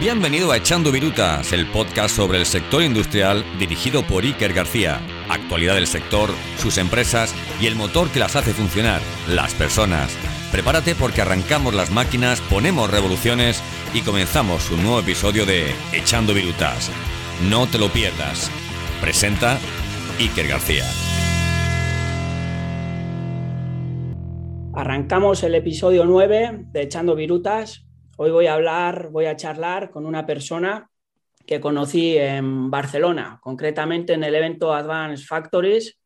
Bienvenido a Echando Virutas, el podcast sobre el sector industrial dirigido por Iker García. Actualidad del sector, sus empresas y el motor que las hace funcionar, las personas. Prepárate porque arrancamos las máquinas, ponemos revoluciones y comenzamos un nuevo episodio de Echando Virutas. No te lo pierdas. Presenta Iker García. Arrancamos el episodio 9 de Echando Virutas, Hoy voy a hablar, voy a charlar con una persona que conocí en Barcelona, concretamente en el evento Advanced Factories.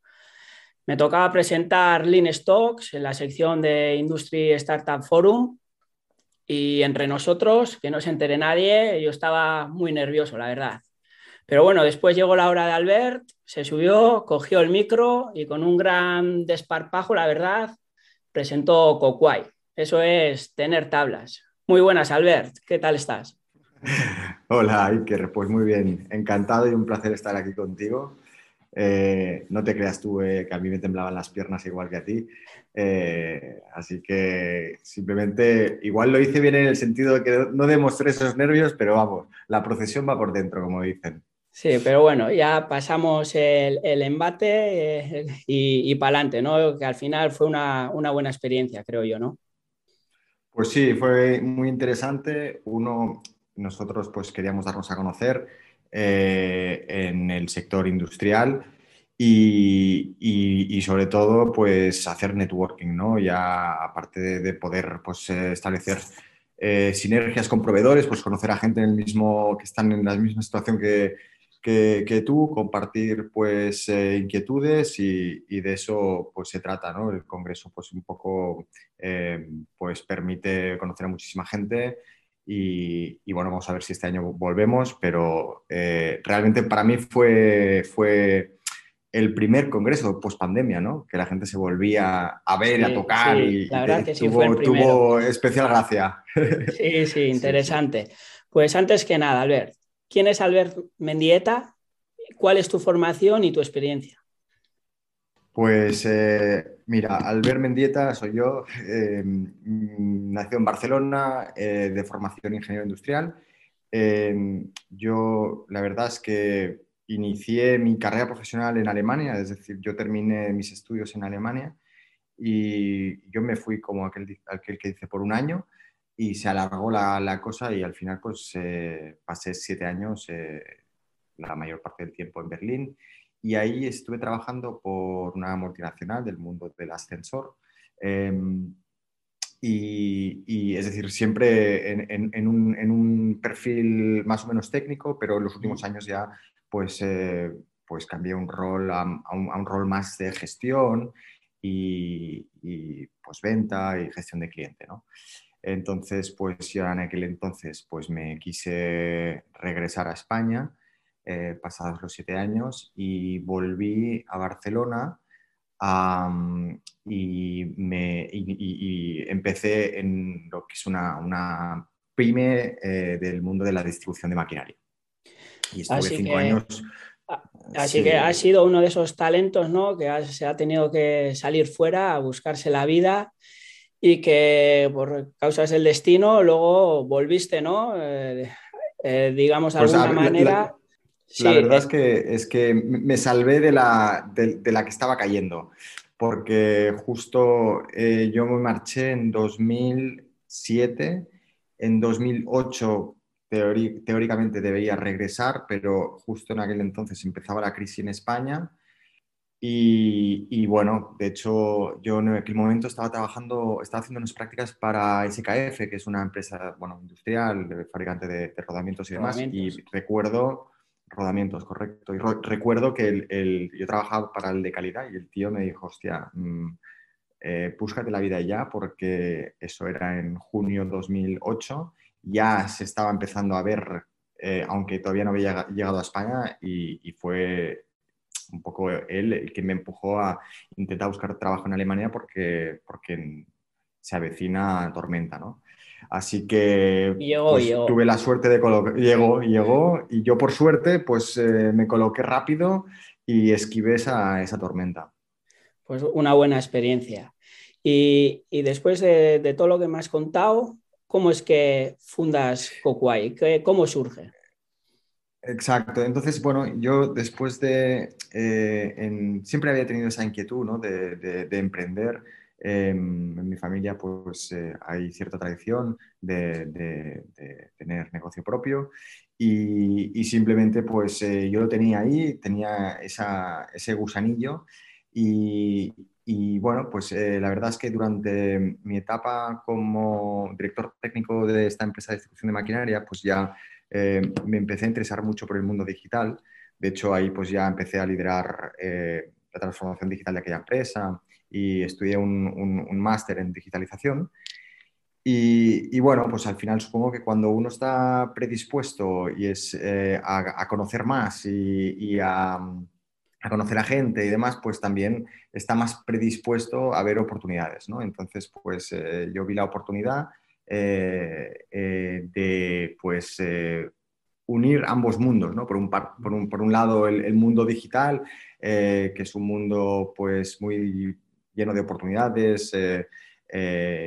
Me tocaba presentar Lean Stocks en la sección de Industry Startup Forum y entre nosotros, que no se entere nadie, yo estaba muy nervioso, la verdad. Pero bueno, después llegó la hora de Albert, se subió, cogió el micro y con un gran desparpajo, la verdad, presentó Coquay. Eso es tener tablas. Muy buenas, Albert. ¿Qué tal estás? Hola, Iker. Pues muy bien. Encantado y un placer estar aquí contigo. Eh, no te creas tú eh, que a mí me temblaban las piernas igual que a ti. Eh, así que simplemente, igual lo hice bien en el sentido de que no demostré esos nervios, pero vamos, la procesión va por dentro, como dicen. Sí, pero bueno, ya pasamos el, embate y, y para adelante, ¿no? Que al final fue una, una buena experiencia, creo yo, ¿no? Pues sí, fue muy interesante. Uno, nosotros pues queríamos darnos a conocer eh, en el sector industrial y, sobre todo pues hacer networking, ¿no? Ya aparte de, poder pues eh, establecer eh, sinergias con proveedores, pues conocer a gente en el mismo, que están en la misma situación que, que, tú, compartir pues eh, inquietudes y, de eso pues se trata, ¿no? El congreso pues un poco eh, pues permite conocer a muchísima gente y, bueno, vamos a ver si este año volvemos, pero eh, realmente para mí fue, fue el primer congreso post pandemia, ¿no? Que la gente se volvía a ver, a tocar y, tuvo, especial gracia. Sí, sí, interesante. Pues antes que nada, Albert, ¿Quién es Albert Mendieta? ¿Cuál es tu formación y tu experiencia? Pues eh, mira, Albert Mendieta soy yo, nació en Barcelona, eh, de formación ingeniero industrial. Em, yo la verdad es que inicié mi carrera profesional en Alemania, es decir, yo terminé mis estudios en Alemania y yo me fui como aquel, aquel que dice por un año y se alargó la, la cosa y al final pues eh, pasé siete años, eh, la mayor parte del tiempo en Berlín y ahí estuve trabajando por una multinacional del mundo del ascensor. Em, y, y, es decir, siempre en, en, un, en, un, perfil más o menos técnico, pero en los últimos años ya pues, eh, pues cambié un rol a, un, a, un, rol más de gestión y, y, pues venta y gestión de cliente. ¿no? Entonces, pues yo en aquel entonces pues me quise regresar a España, eh, pasados los siete años, y volví a Barcelona y, me, empecé en lo que es una, una pyme eh, del mundo de la distribución de maquinaria. Y estuve cinco años... Así que ha sido uno de esos talentos ¿no? que se ha tenido que salir fuera a buscarse la vida y que por causas del destino luego volviste, ¿no? Eh, eh, digamos, de pues, alguna manera. La, verdad es que, es que me salvé de la, de, la que estaba cayendo, porque justo eh, yo me marché en 2007, en 2008 teóricamente debía regresar, pero justo en aquel entonces empezaba la crisis en España y, bueno, de hecho, yo en aquel momento estaba trabajando, estaba haciendo unas prácticas para SKF, que es una empresa bueno, industrial, fabricante de, rodamientos y demás. Y recuerdo, rodamientos, correcto. Y recuerdo que el, yo trabajaba para el de calidad y el tío me dijo, hostia, mmm, búscate la vida ya, porque eso era en junio 2008. Ya se estaba empezando a ver, eh, aunque todavía no había llegado a España, y, y fue un poco él el que me empujó a intentar buscar trabajo en Alemania porque, porque se avecina tormenta, ¿no? Así que pues, tuve la suerte de colocar, llegó, llegó y yo por suerte pues eh, me coloqué rápido y esquivé esa, esa, tormenta. Pues una buena experiencia. Y, y después de, de, todo lo que me has contado, cómo es que fundas Coquay, cómo surge. Exacto. Entonces, bueno, yo después de, eh, siempre había tenido esa inquietud ¿no? de, emprender. Em, en mi familia pues eh, hay cierta tradición de, tener negocio propio y, simplemente pues eh, yo lo tenía ahí, tenía ese gusanillo y, y bueno, pues la verdad es que durante mi etapa como director técnico de esta empresa de distribución de maquinaria pues ya eh, me empecé a interesar mucho por el mundo digital. De hecho, ahí pues ya empecé a liderar eh, la transformación digital de aquella empresa y estudié un, máster en digitalización. Y, bueno, pues al final supongo que cuando uno está predispuesto y es eh, a, conocer más y, a, conocer a gente y demás, pues también está más predispuesto a ver oportunidades, ¿no? Entonces, pues yo vi la oportunidad de pues, eh, unir ambos mundos, ¿no? por, un, por, un, por, un, lado el, mundo digital, que es un mundo pues, muy lleno de oportunidades,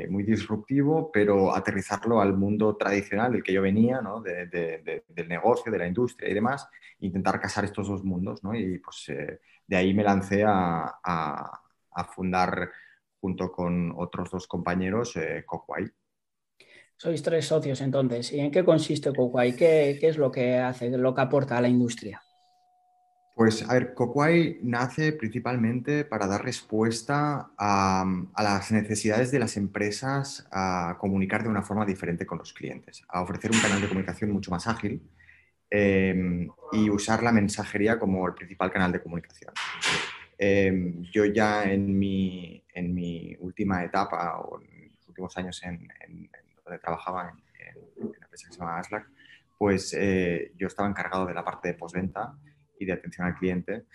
muy disruptivo, pero aterrizarlo al mundo tradicional del que yo venía, ¿no? del negocio, de la industria y demás, intentar casar estos dos mundos. ¿no? Y pues de ahí me lancé a, a, a fundar junto con otros dos compañeros eh, sois tres socios entonces. ¿Y en qué consiste Coquay? ¿Qué, ¿Qué, es lo que hace, lo que aporta a la industria? Pues a ver, Coquay nace principalmente para dar respuesta a, las necesidades de las empresas a comunicar de una forma diferente con los clientes, a ofrecer un canal de comunicación mucho más ágil em, y usar la mensajería como el principal canal de comunicación. Em, yo ya en mi, en mi última etapa o en los últimos años en donde trabajaba en, una empresa que se llama pues eh, yo estaba encargado de la parte de postventa y de atención al cliente.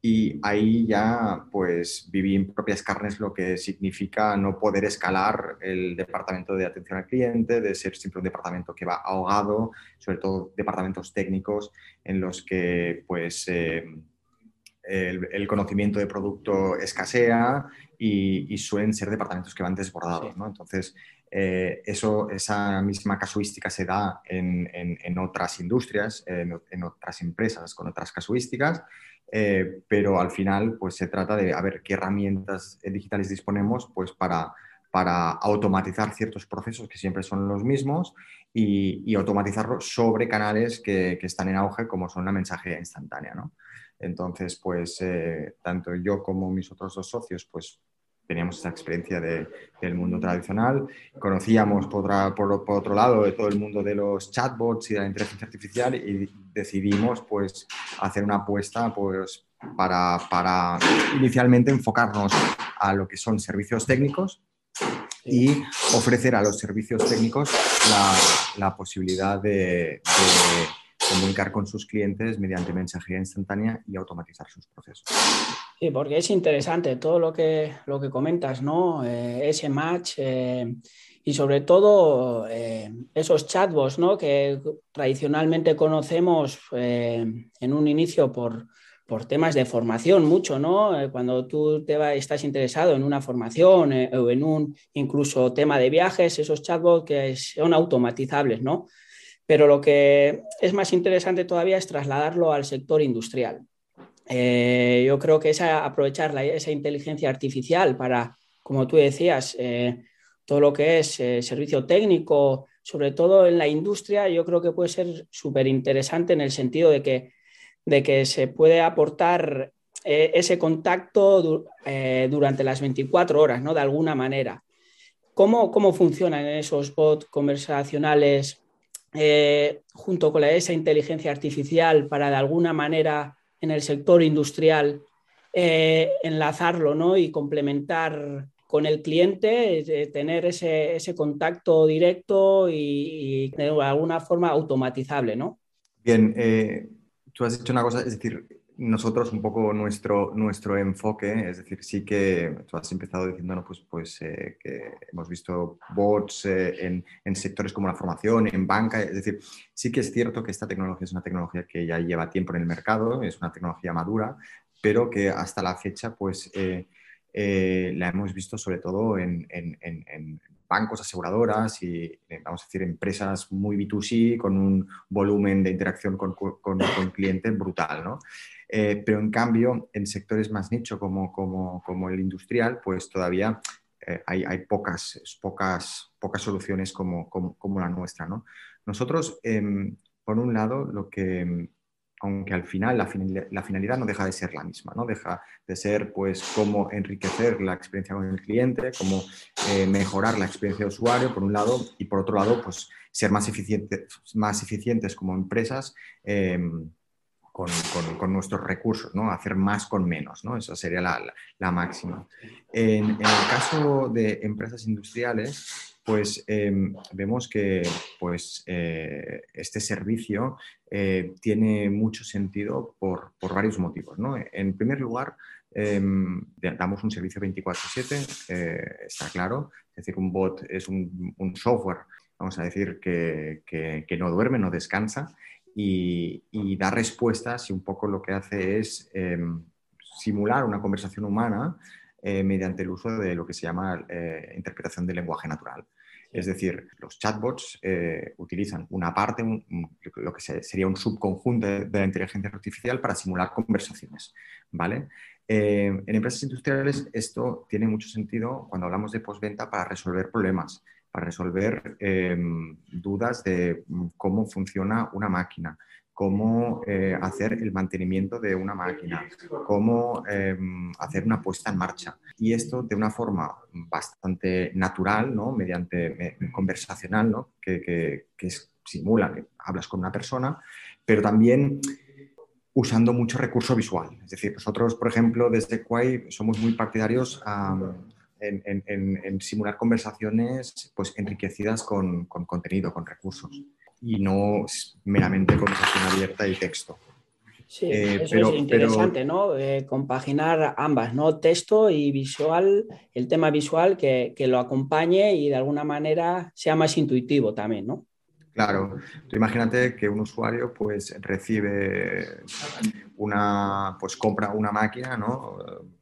Y ahí ya pues viví en propias carnes lo que significa no poder escalar el departamento de atención al cliente, de ser siempre un departamento que va ahogado, sobre todo departamentos técnicos en los que pues eh, el, conocimiento de producto escasea y, suelen ser departamentos que van desbordados. ¿no? Entonces, eh, eso, esa misma casuística se da en, en, otras industrias, en, otras empresas con otras casuísticas, eh, pero al final pues, se trata de ver qué herramientas digitales disponemos pues, para, para automatizar ciertos procesos que siempre son los mismos y, y automatizarlos sobre canales que, están en auge como son la mensajería instantánea. ¿no? Entonces, pues eh, tanto yo como mis otros dos socios, pues teníamos esa experiencia del mundo tradicional. Conocíamos, por, otro lado, de todo el mundo de los chatbots y de la inteligencia artificial y decidimos pues, hacer una apuesta pues, para, para inicialmente enfocarnos a lo que son servicios técnicos y ofrecer a los servicios técnicos la, posibilidad de comunicar con sus clientes mediante mensajería instantánea y automatizar sus procesos. Sí, porque es interesante todo lo que, lo que comentas, ¿no? Eh, ese match eh, y sobre todo eh, esos chatbots, ¿no? Que tradicionalmente conocemos en un inicio por, por temas de formación mucho, ¿no? Cuando tú te estás interesado en una formación o en un incluso tema de viajes, esos chatbots que son automatizables, ¿no? Pero lo que es más interesante todavía es trasladarlo al sector industrial. Eh, yo creo que es aprovechar esa inteligencia artificial para, como tú decías, eh, todo lo que es eh, servicio técnico, sobre todo en la industria, yo creo que puede ser súper interesante en el sentido de que, de que se puede aportar ese contacto durante las 24 horas, ¿no? De alguna manera. ¿Cómo, cómo funcionan esos bots conversacionales eh, junto con esa inteligencia artificial para de alguna manera en el sector industrial eh, enlazarlo ¿no? y complementar con el cliente, tener ese, contacto directo y, de alguna forma automatizable, ¿no? Bien, eh, tú has dicho una cosa, es decir, nosotros un poco nuestro, nuestro enfoque, es decir, sí que tú has empezado diciendo, pues, pues eh, que hemos visto bots eh, en, sectores como la formación, en banca, es decir, sí que es cierto que esta tecnología es una tecnología que ya lleva tiempo en el mercado, es una tecnología madura, pero que hasta la fecha, pues, eh, la hemos visto sobre todo en bancos, aseguradoras y, eh, vamos a decir, empresas muy B2C con un volumen de interacción con, con, cliente brutal, ¿no? Eh, pero en cambio, en sectores más nicho como, como, como el industrial, pues todavía hay, hay, pocas, pocas, pocas soluciones como, como, como la nuestra, ¿no? Nosotros, em, por un lado, lo que aunque al final la, finalidad no deja de ser la misma, ¿no? Deja de ser, pues, cómo enriquecer la experiencia con el cliente, cómo eh, mejorar la experiencia de usuario, por un lado, y por otro lado, pues, ser más, eficientes, más eficientes como empresas em, con, nuestros recursos, ¿no? Hacer más con menos, ¿no? Esa sería la, máxima. En, en, el caso de empresas industriales, pues em, vemos que pues, eh, este servicio eh, tiene mucho sentido por, varios motivos. En primer lugar, em, damos un servicio 24/7, eh, está claro, es decir, un bot es un, software, vamos a decir, que, no duerme, no descansa y, y, da respuestas y un poco lo que hace es em, simular una conversación humana eh, mediante el uso de lo que se llama eh, interpretación del lenguaje natural. Es decir, los chatbots eh, utilizan una parte, lo que sería un subconjunto de, la inteligencia artificial para simular conversaciones. ¿vale? en empresas industriales esto tiene mucho sentido cuando hablamos de postventa para resolver problemas, para resolver dudas de mm, cómo funciona una máquina, cómo eh, hacer el mantenimiento de una máquina, cómo em, hacer una puesta en marcha. Y esto de una forma bastante natural, ¿no? mediante conversacional, ¿no? que, que, simula que hablas con una persona, pero también usando mucho recurso visual. Es decir, nosotros, por ejemplo, desde Quay somos muy partidarios en, simular conversaciones pues, enriquecidas con contenido, con recursos y no meramente conversación abierta y texto. Sí, eh, eso es interesante, ¿no? Eh, compaginar ambas, ¿no? Texto y visual, el tema visual que, que, lo acompañe y de alguna manera sea más intuitivo también, ¿no? Claro, tú imagínate que un usuario pues recibe una, pues compra una máquina, ¿no?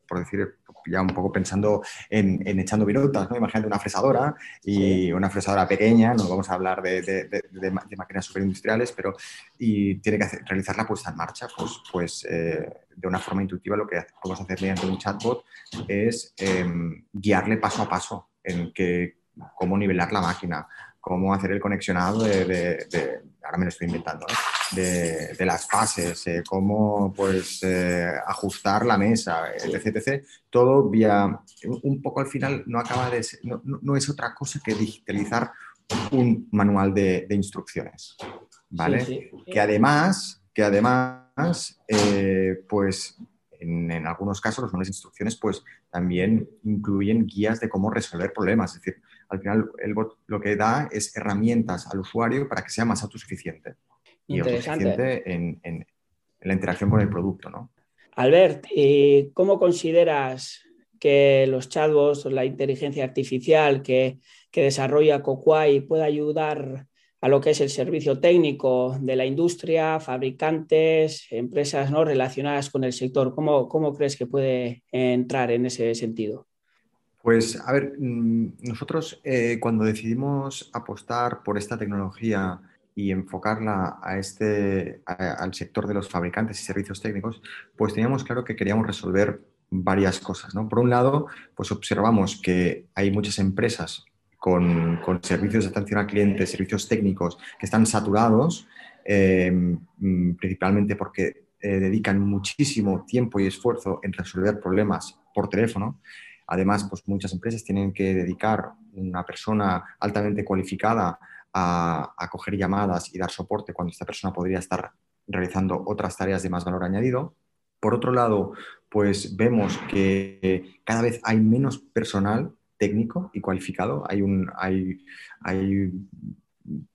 Por decir, ya un poco pensando en, echando virutas, ¿no? Imagínate una fresadora y una fresadora pequeña, no vamos a hablar de, de, de, máquinas superindustriales, pero y tiene que realizar la puesta en marcha, pues, pues eh, de una forma intuitiva lo que podemos hacer mediante un chatbot es em, guiarle paso a paso en que, cómo nivelar la máquina, cómo hacer el conexionado de, ahora me lo estoy inventando, ¿eh? de, las fases, eh, cómo pues eh, ajustar la mesa, etc, etc. Todo vía, un poco al final no acaba de ser, no, es otra cosa que digitalizar un manual de, instrucciones, ¿vale? Que además, que además, pues en, en, algunos casos los manuales de instrucciones pues también incluyen guías de cómo resolver problemas, es decir, al final el bot lo que da es herramientas al usuario para que sea más autosuficiente y autosuficiente en, en, la interacción con el producto. ¿no? Albert, ¿y ¿cómo consideras que los chatbots, la inteligencia artificial que, que desarrolla Coquai puede ayudar a lo que es el servicio técnico de la industria, fabricantes, empresas ¿no? relacionadas con el sector. ¿Cómo, ¿Cómo, crees que puede entrar en ese sentido? Pues a ver, mm, nosotros eh, cuando decidimos apostar por esta tecnología y enfocarla a este, al sector de los fabricantes y servicios técnicos, pues teníamos claro que queríamos resolver varias cosas. Por un lado, pues observamos que hay muchas empresas con, servicios de atención al cliente, servicios técnicos que están saturados, eh, mm, principalmente porque eh, dedican muchísimo tiempo y esfuerzo en resolver problemas por teléfono Además, pues muchas empresas tienen que dedicar una persona altamente cualificada a, coger llamadas y dar soporte cuando esta persona podría estar realizando otras tareas de más valor añadido. Por otro lado, pues vemos que cada vez hay menos personal técnico y cualificado. Hay, un, hay, hay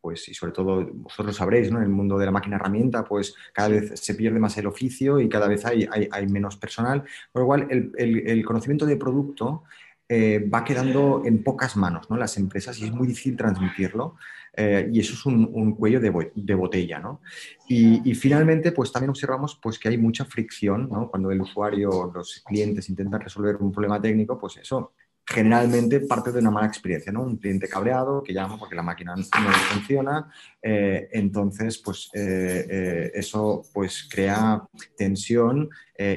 pues, y sobre todo vosotros sabréis, ¿no? En el mundo de la máquina herramienta, pues cada vez se pierde más el oficio y cada vez hay, hay, menos personal, por lo cual el, el, conocimiento de producto eh, va quedando en pocas manos, ¿no? Las empresas y es muy difícil transmitirlo eh, y eso es un, un cuello de, de, botella, ¿no? Y, y, finalmente, pues también observamos pues, que hay mucha fricción, ¿no? Cuando el usuario, los clientes intentan resolver un problema técnico, pues eso generalmente parte de una mala experiencia, ¿no? Un cliente cabreado que llama porque la máquina no funciona, eh, entonces pues eh, eh, eso pues crea tensión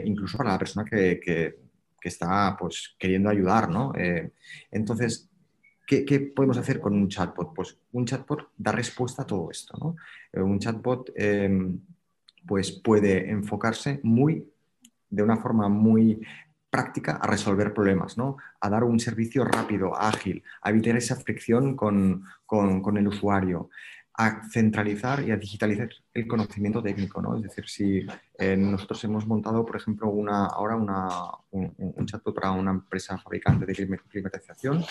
incluso para la persona que, está pues queriendo ayudar, ¿no? entonces, ¿qué, ¿qué, podemos hacer con un chatbot? Pues un chatbot da respuesta a todo esto, ¿no? un chatbot pues puede enfocarse muy de una forma muy práctica a resolver problemas, ¿no? a dar un servicio rápido, ágil, a evitar esa fricción con, el usuario, a centralizar y a digitalizar el conocimiento técnico. ¿no? Es decir, si eh, nosotros hemos montado, por ejemplo, una, ahora una, un, chatbot para una empresa fabricante de climatización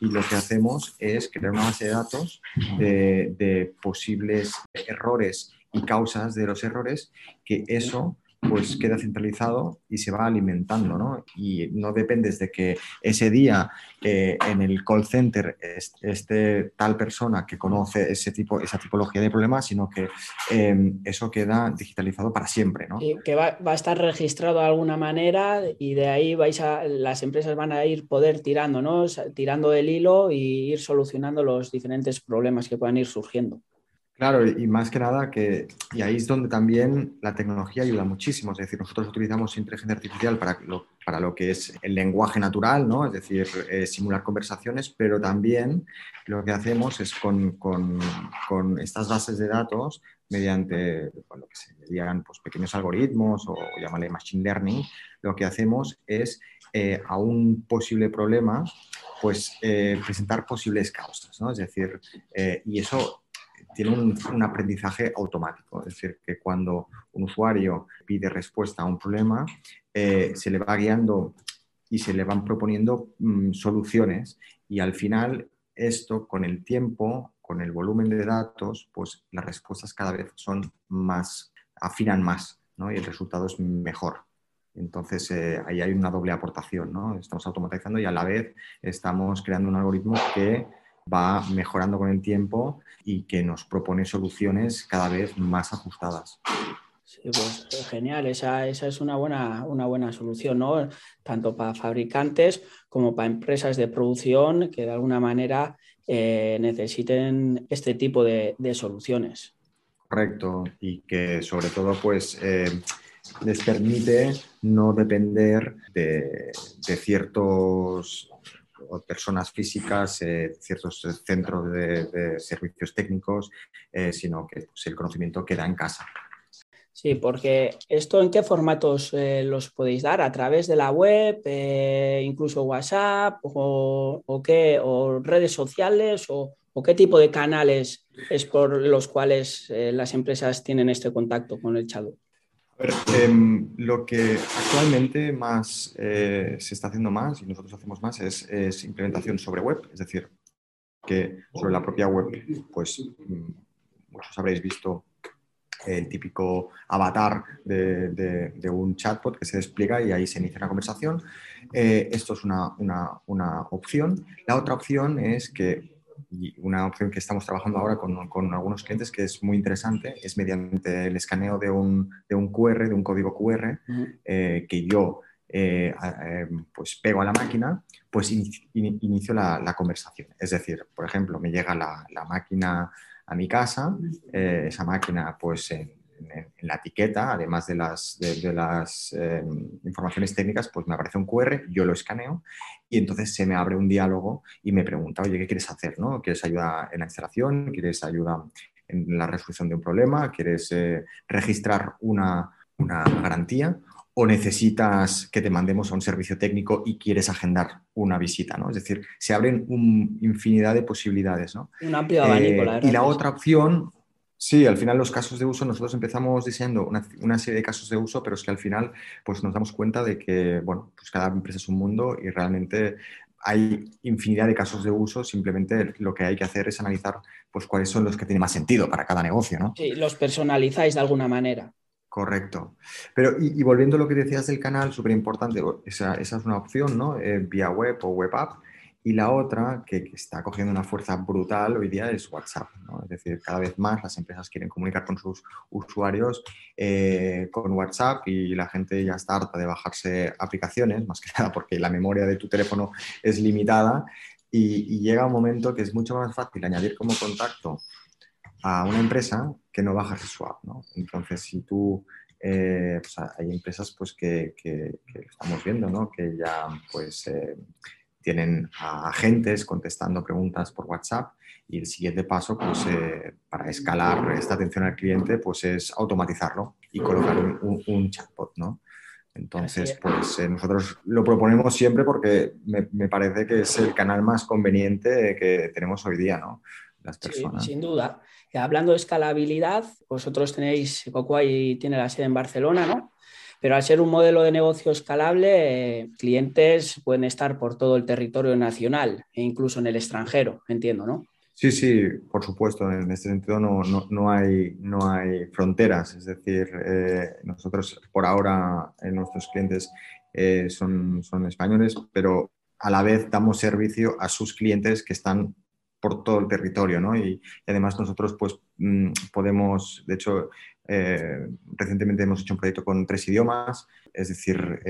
y lo que hacemos es crear una base de datos de posibles errores y causas de los errores, que eso pues queda centralizado y se va alimentando, ¿no? Y no dependes de que ese día eh, en el call center esté tal persona que conoce ese tipo, esa tipología de problemas, sino que em, eso queda digitalizado para siempre, ¿no? Y que va, a estar registrado de alguna manera y de ahí vais a, las empresas van a ir poder tirando, ¿no? Tirando del hilo y ir solucionando los diferentes problemas que puedan ir surgiendo. Claro, y más que nada que, y ahí es donde también la tecnología ayuda muchísimo, es decir, nosotros utilizamos inteligencia artificial para lo, para lo que es el lenguaje natural, ¿no? Es decir, eh, simular conversaciones, pero también lo que hacemos es con, con, con estas bases de datos, mediante lo que se dirían pues, pequeños algoritmos o, llamarle machine learning, lo que hacemos es eh, a un posible problema, pues eh, presentar posibles causas, ¿no? Es decir, y eso tiene un, aprendizaje automático. Es decir, que cuando un usuario pide respuesta a un problema, eh, se le va guiando y se le van proponiendo mm, soluciones y al final esto con el tiempo, con el volumen de datos, pues las respuestas cada vez son más, afinan más ¿no? y el resultado es mejor. Entonces, eh, ahí hay una doble aportación, ¿no? Estamos automatizando y a la vez estamos creando un algoritmo que va mejorando con el tiempo y que nos propone soluciones cada vez más ajustadas. Sí, pues eh, genial, esa, es una buena, una buena solución, ¿no? Tanto para fabricantes como para empresas de producción que de alguna manera eh, necesiten este tipo de, soluciones. Correcto, y que sobre todo pues eh, les permite no depender de, de ciertos o personas físicas, eh, ciertos centros de, servicios técnicos, eh, sino que pues, el conocimiento queda en casa. Sí, porque esto en qué formatos eh, los podéis dar, a través de la web, incluso WhatsApp o, qué, o redes sociales o, qué tipo de canales es por los cuales las empresas tienen este contacto con el chat. Em, lo que actualmente más eh, se está haciendo más y nosotros hacemos más es, implementación sobre web, es decir, que sobre la propia web, pues mm, muchos habréis visto el típico avatar de, un chatbot que se despliega y ahí se inicia una conversación. Eh, esto es una, una opción. La otra opción es que y una opción que estamos trabajando ahora con, con, algunos clientes que es muy interesante es mediante el escaneo de un, de un QR, de un código QR, eh, que yo eh, eh, pues pego a la máquina, pues inicio la, la, conversación. Es decir, por ejemplo, me llega la, la máquina a mi casa, esa máquina pues en, la etiqueta, además de las, de, las em, informaciones técnicas, pues me aparece un QR, yo lo escaneo y entonces se me abre un diálogo y me pregunta, oye, ¿qué quieres hacer? ¿no? ¿Quieres ayuda en la instalación? ¿Quieres ayuda en la resolución de un problema? ¿Quieres eh, registrar una, una garantía? o necesitas que te mandemos a un servicio técnico y quieres agendar una visita, ¿no? Es decir, se abren un infinidad de posibilidades, ¿no? Un amplio abanico, la eh, Y la otra opción, Sí, al final los casos de uso, nosotros empezamos diseñando una, serie de casos de uso, pero es que al final pues nos damos cuenta de que, bueno, pues cada empresa es un mundo y realmente hay infinidad de casos de uso, simplemente lo que hay que hacer es analizar pues cuáles son los que tienen más sentido para cada negocio, ¿no? Sí, los personalizáis de alguna manera. Correcto. Pero, y, volviendo a lo que decías del canal, súper importante, esa, esa, es una opción, ¿no? Eh, vía web o web app. Y la otra, que, está cogiendo una fuerza brutal hoy día, es WhatsApp. Es decir, cada vez más las empresas quieren comunicar con sus usuarios eh, con WhatsApp y la gente ya está harta de bajarse aplicaciones, más que nada porque la memoria de tu teléfono es limitada. Y, llega un momento que es mucho más fácil añadir como contacto a una empresa que no bajarse su app. Entonces, si tú eh, pues hay empresas pues, que, estamos viendo, ¿no? que ya pues, eh, tienen a agentes contestando preguntas por WhatsApp y el siguiente paso pues, eh, para escalar esta atención al cliente pues, es automatizarlo y colocar un, chatbot. ¿no? Entonces, pues eh, nosotros lo proponemos siempre porque me, parece que es el canal más conveniente que tenemos hoy día, ¿no? Las personas. sin duda. Hablando de escalabilidad, vosotros tenéis, Cocoay tiene la sede en Barcelona, ¿no? Pero al ser un modelo de negocio escalable, eh, clientes pueden estar por todo el territorio nacional e incluso en el extranjero, entiendo, ¿no? Sí, sí, por supuesto. En este sentido no, no, hay, no hay fronteras. Es decir, eh, nosotros por ahora eh, nuestros clientes son, son españoles, pero a la vez damos servicio a sus clientes que están por todo el territorio, ¿no? Y, además nosotros pues mm, podemos, de hecho, eh, recientemente hemos hecho un proyecto con tres idiomas, es decir,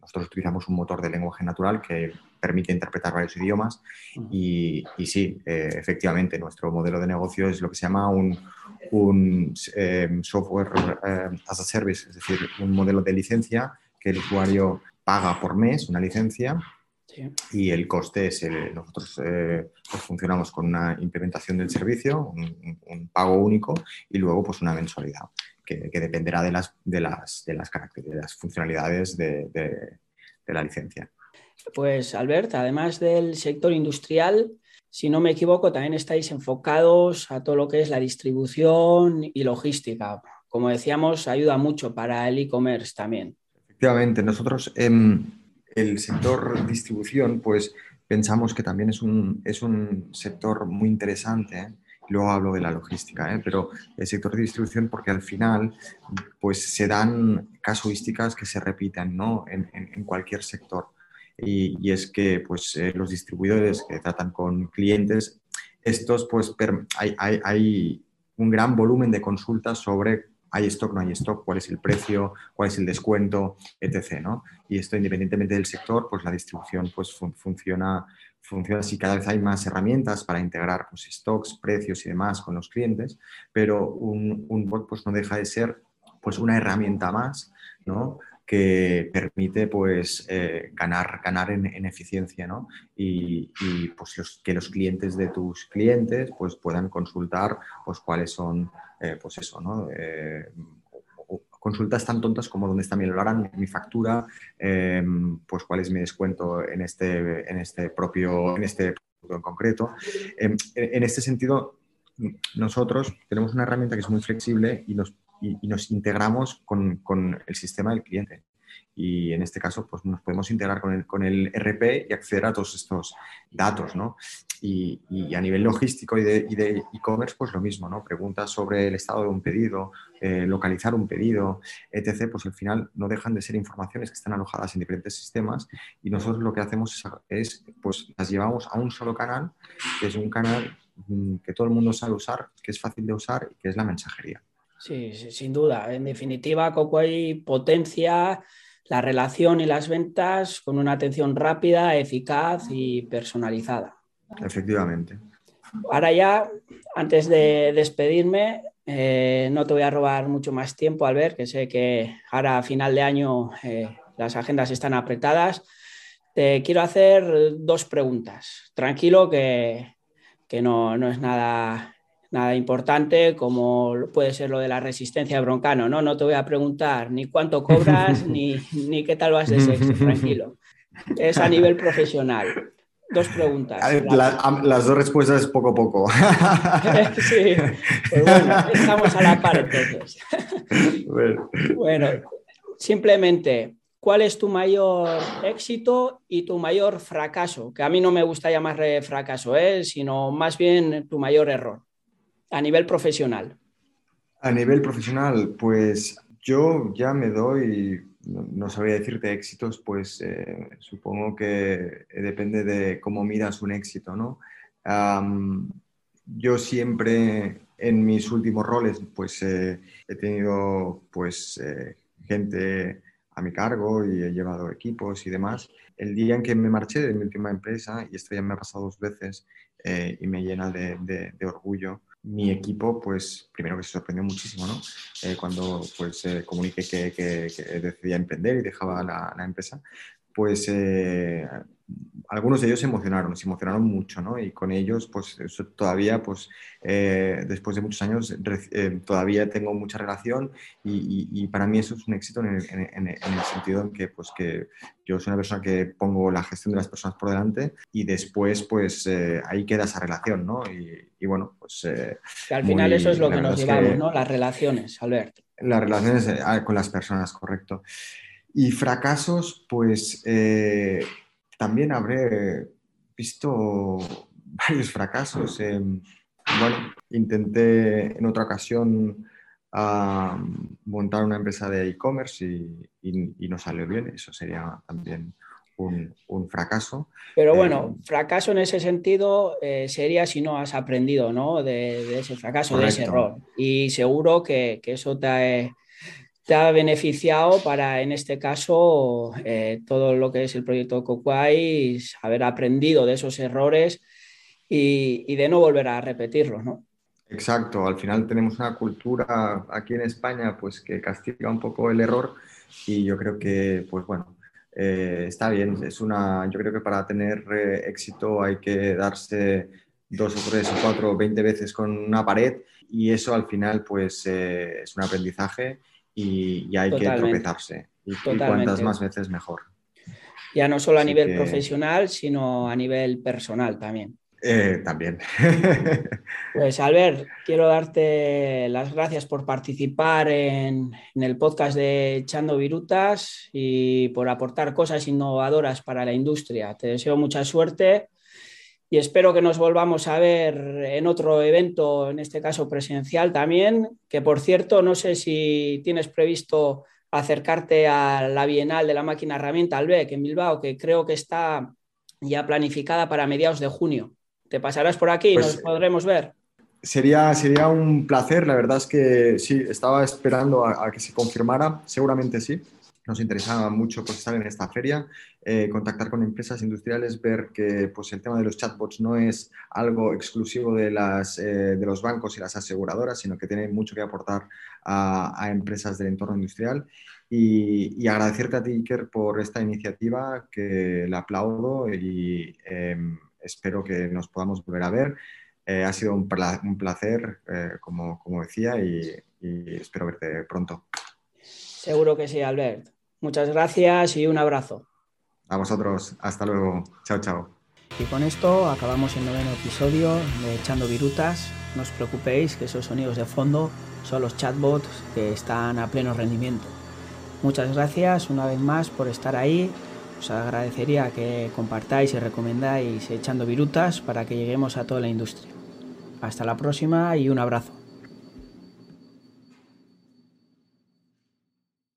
nosotros utilizamos un motor de lenguaje natural que permite interpretar varios idiomas y, sí, eh, efectivamente, nuestro modelo de negocio es lo que se llama un, un eh, software as a service, es decir, un modelo de licencia que el usuario paga por mes, una licencia, y el coste es, el, nosotros eh, pues funcionamos con una implementación del servicio, un, pago único y luego pues una mensualidad que, dependerá de las, de las, de las, de las funcionalidades de, de, la licencia. Pues Albert, además del sector industrial, si no me equivoco, también estáis enfocados a todo lo que es la distribución y logística. Como decíamos, ayuda mucho para el e-commerce también. Efectivamente, nosotros... Em, el sector distribución, pues pensamos que también es un, es un sector muy interesante. ¿eh? Luego hablo de la logística, ¿eh? pero el sector de distribución porque al final pues se dan casuísticas que se repiten ¿no? en, cualquier sector. Y, y, es que pues, eh, los distribuidores que tratan con clientes, estos pues hay, hay, hay un gran volumen de consultas sobre hay stock, no hay stock, cuál es el precio, cuál es el descuento, etc. ¿no? Y esto independientemente del sector, pues la distribución pues, funciona, funciona así. Cada vez hay más herramientas para integrar pues, stocks, precios y demás con los clientes, pero un, un bot pues, no deja de ser pues, una herramienta más ¿no? Que permite pues, eh, ganar, ganar en, eficiencia ¿no? y, pues, que los clientes de tus clientes pues, puedan consultar pues, cuáles son eh, pues eso, ¿no? Eh, consultas tan tontas como dónde está mi en mi factura, pues cuál es mi descuento en este, en este propio, en este producto en concreto. en este sentido, nosotros tenemos una herramienta que es muy flexible y nos, y, nos integramos con, con, el sistema del cliente y en este caso pues nos podemos integrar con el, con el RP y acceder a todos estos datos, ¿no? Y, y a nivel logístico y de e-commerce pues lo mismo, ¿no? Preguntas sobre el estado de un pedido, eh, localizar un pedido, etc., pues al final no dejan de ser informaciones que están alojadas en diferentes sistemas y nosotros lo que hacemos es, pues las llevamos a un solo canal, que es un canal mm, que todo el mundo sabe usar, que es fácil de usar y que es la mensajería. Sí, sin duda. En definitiva, Coco hay potencia la relación y las ventas con una atención rápida, eficaz y personalizada. Efectivamente. Ahora ya, antes de despedirme, eh, no te voy a robar mucho más tiempo, Albert, que sé que ahora a final de año eh, las agendas están apretadas. Te quiero hacer dos preguntas. Tranquilo que, que no, no es nada nada importante como puede ser lo de la resistencia de broncano, ¿no? No te voy a preguntar ni cuánto cobras ni, ni qué tal vas de sexo, tranquilo. Es a nivel profesional. Dos preguntas. las dos respuestas es poco a poco. sí, pues bueno, estamos a la par entonces. bueno, simplemente, ¿cuál es tu mayor éxito y tu mayor fracaso? Que a mí no me gusta llamarle fracaso, ¿eh? sino más bien tu mayor error a nivel profesional? A nivel profesional, pues yo ya me doy no, sabría decirte éxitos, pues eh, supongo que depende de cómo miras un éxito, ¿no? yo siempre en mis últimos roles, pues he tenido pues gente a mi cargo y he llevado equipos y demás. El día en que me marché de mi última empresa, y esto ya me ha pasado dos veces y me llena de orgullo, mi equipo, pues primero que se sorprendió muchísimo, ¿no? Eh, cuando pues comuniqué que, que, decidía emprender y dejaba la empresa, pues eh, algunos de ellos se emocionaron, se emocionaron mucho, ¿no? Y con ellos, pues todavía, pues eh, después de muchos años, eh, todavía tengo mucha relación y, para mí eso es un éxito en el, sentido en que, pues, que yo soy una persona que pongo la gestión de las personas por delante y después, pues ahí queda esa relación, ¿no? Y, bueno, pues... que al final eso es lo que nos llevamos, ¿no? Las relaciones, Alberto. Las relaciones con las personas, correcto. Y fracasos, pues eh, también habré visto varios fracasos. bueno, intenté en otra ocasión montar una empresa de e-commerce y, no salió bien. Eso sería también un, fracaso. Pero bueno, eh, fracaso en ese sentido eh, sería si no has aprendido ¿no? De, ese fracaso, de ese error. Y seguro que, que eso te, ha beneficiado para, en este caso, eh, todo lo que es el proyecto Coquay, haber aprendido de esos errores y, de no volver a repetirlos, ¿no? Exacto, al final tenemos una cultura aquí en España pues que castiga un poco el error y yo creo que, pues bueno, eh, está bien, es una, yo creo que para tener eh, éxito hay que darse dos o tres o cuatro o veinte veces con una pared y eso al final pues es un aprendizaje y, hay que tropezarse. Y, cuantas más veces mejor. Ya no solo a nivel profesional, sino a nivel personal también. Eh, también. pues Albert, quiero darte las gracias por participar en, en, el podcast de Echando Virutas y por aportar cosas innovadoras para la industria. Te deseo mucha suerte y espero que nos volvamos a ver en otro evento, en este caso presencial también, que por cierto, no sé si tienes previsto acercarte a la Bienal de la Máquina Herramienta Albec en Bilbao, que creo que está ya planificada para mediados de junio. ¿Te pasarás por aquí y pues nos podremos ver? Sería, sería un placer, la verdad es que sí, estaba esperando a que se confirmara, seguramente sí nos interesaba mucho pues, estar en esta feria, eh, contactar con empresas industriales, ver que pues, el tema de los chatbots no es algo exclusivo de, las, eh, de los bancos y las aseguradoras, sino que tiene mucho que aportar a, empresas del entorno industrial. Y, agradecerte a ti, Iker, por esta iniciativa, que la aplaudo y em, espero que nos podamos volver a ver. Eh, ha sido un, placer, como, como, decía, y, y espero verte pronto. Seguro que sí, Albert. Muchas gracias y un abrazo. A vosotros, hasta luego. Chao, chao. Y con esto acabamos el noveno episodio de Echando Virutas. No os preocupéis que esos sonidos de fondo son los chatbots que están a pleno rendimiento. Muchas gracias una vez más por estar ahí. Os agradecería que compartáis y recomendáis Echando Virutas para que lleguemos a toda la industria. Hasta la próxima y un abrazo.